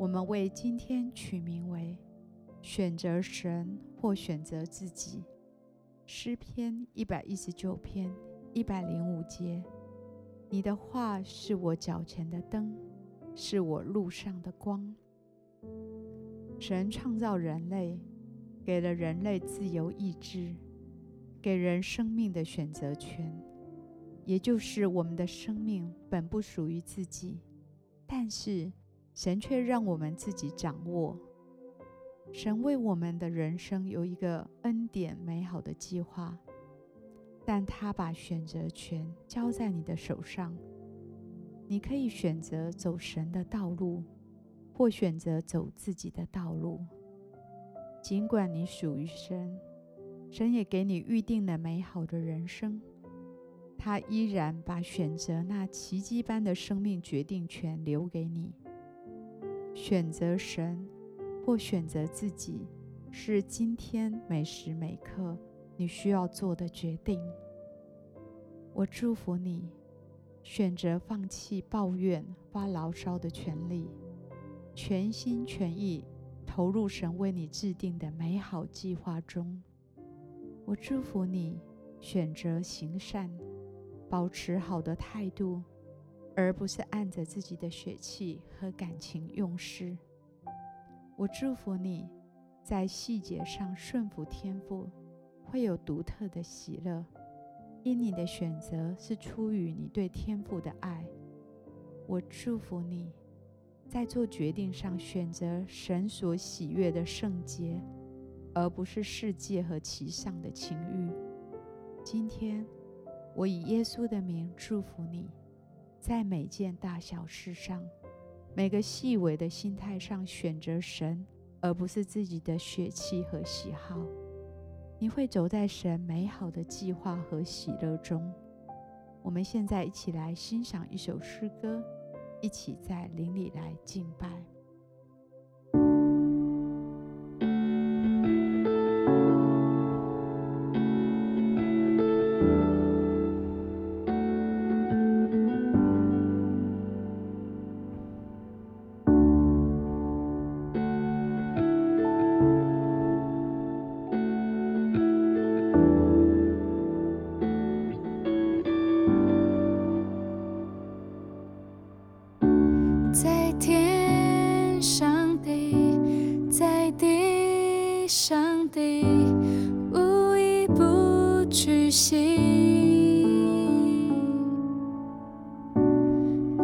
我们为今天取名为“选择神或选择自己”。诗篇一百一十九篇一百零五节：“你的话是我脚前的灯，是我路上的光。”神创造人类，给了人类自由意志，给人生命的选择权，也就是我们的生命本不属于自己，但是，神却让我们自己掌握。神为我们的人生有一个恩典美好的计划，但他把选择权交在你的手上。你可以选择走神的道路，或选择走自己的道路。尽管你属于神，神也给你预定了美好的人生，他依然把选择那奇迹般的生命决定权留给你。选择神或选择自己，是今天每时每刻你需要做的决定。我祝福你，选择放弃抱怨、发牢骚的权利，全心全意投入神为你制定的美好计划中。我祝福你，选择行善，保持好的态度。而不是按着自己的血气和感情用事。我祝福你，在细节上顺服天赋，会有独特的喜乐，因你的选择是出于你对天赋的爱。我祝福你，在做决定上选择神所喜悦的圣洁，而不是世界和其上的情欲。今天，我以耶稣的名祝福你。在每件大小事上，每个细微的心态上选择神，而不是自己的血气和喜好，你会走在神美好的计划和喜乐中。我们现在一起来欣赏一首诗歌，一起在灵里来敬拜。心，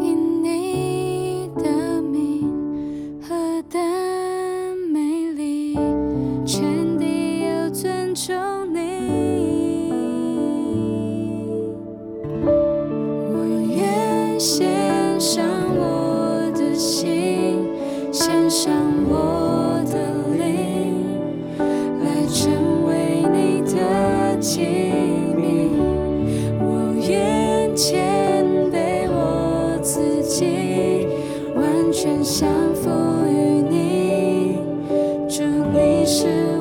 因你的名和的美丽，全地要尊重你。我愿献上我的心，献上。自己完全降服于你。祝你是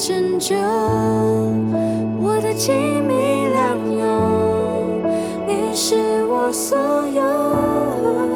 拯救，我的亲密良友，你是我所有。